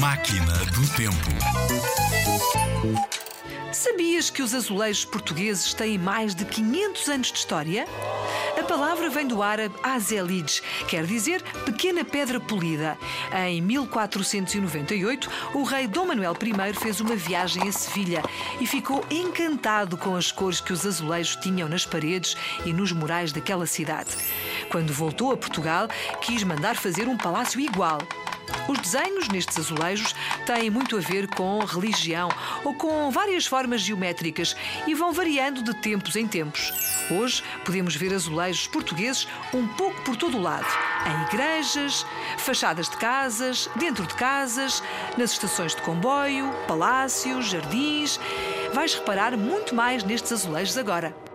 Máquina do Tempo. Sabias que os azulejos portugueses têm mais de 500 anos de história? A palavra vem do árabe azelij, quer dizer pequena pedra polida. Em 1498, o rei Dom Manuel I fez uma viagem a Sevilha e ficou encantado com as cores que os azulejos tinham nas paredes e nos murais daquela cidade. Quando voltou a Portugal, quis mandar fazer um palácio igual. Os desenhos nestes azulejos têm muito a ver com religião ou com várias formas geométricas e vão variando de tempos em tempos. Hoje podemos ver azulejos portugueses um pouco por todo o lado. Em igrejas, fachadas de casas, dentro de casas, nas estações de comboio, palácios, jardins. Vais reparar muito mais nestes azulejos agora.